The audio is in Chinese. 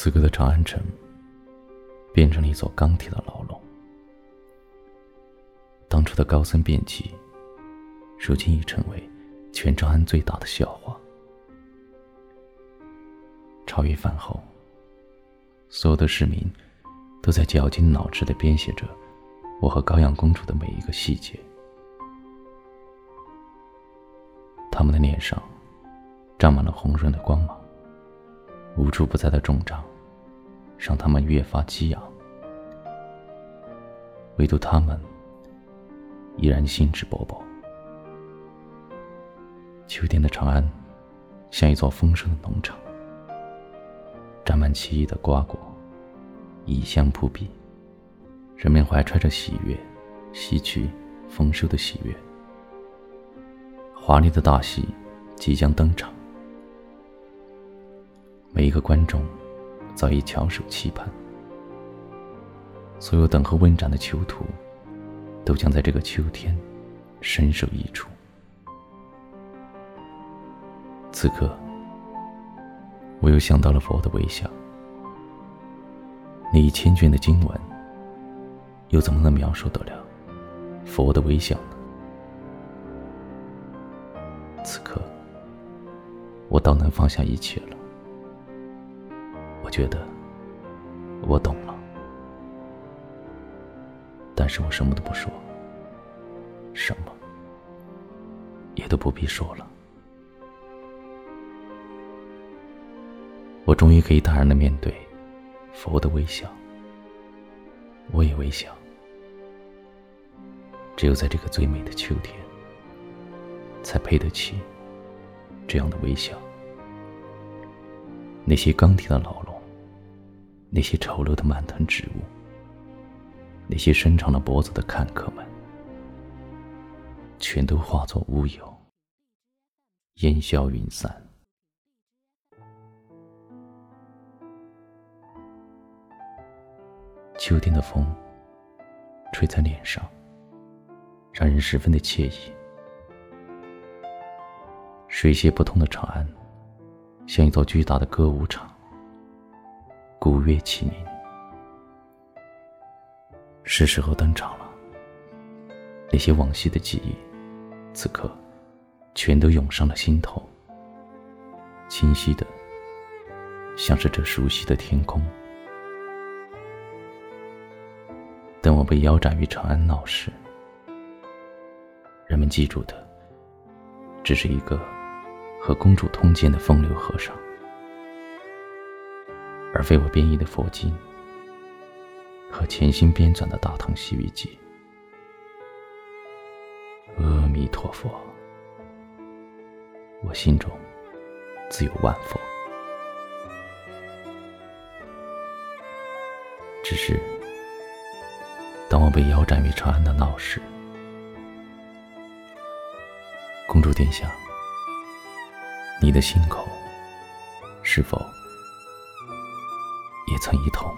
此刻的长安城变成了一座钢铁的牢笼。当初的高僧辩机，如今已成为全长安最大的笑话。朝于饭后，所有的市民都在绞尽脑汁的编写着我和高阳公主的每一个细节。他们的脸上沾满了红润的光芒，无处不在的重障让他们越发激昂。唯独他们。依然兴致勃勃。秋天的长安，像一座丰盛的农场，长满奇异的瓜果，异香扑鼻。人们怀揣着喜悦，吸取丰收的喜悦。华丽的大戏即将登场，每一个观众早已翘首期盼。所有等候问斩的囚徒。都将在这个秋天身首异处。此刻，我又想到了佛的微笑。那一千卷的经文，又怎么能描述得了佛的微笑呢？此刻，我倒能放下一切了。觉得，我懂了。但是我什么都不说，什么也都不必说了。我终于可以坦然的面对佛的微笑，我也微笑。只有在这个最美的秋天，才配得起这样的微笑。那些钢铁的牢笼，那些丑陋的蔓藤植物。那些伸长了脖子的看客们，全都化作乌有，烟消云散。秋天的风，吹在脸上，让人十分的惬意。水泄不通的长安，像一座巨大的歌舞场，古乐齐鸣。是时候登场了。那些往昔的记忆，此刻全都涌上了心头，清晰的，像是这熟悉的天空。等我被腰斩于长安闹市，人们记住的，只是一个和公主通奸的风流和尚，而非我编译的佛经。和潜心编纂的《大唐西域记》，阿弥陀佛，我心中自有万佛。只是，当我被腰斩于长安的闹市，公主殿下，你的心口是否也曾一桶？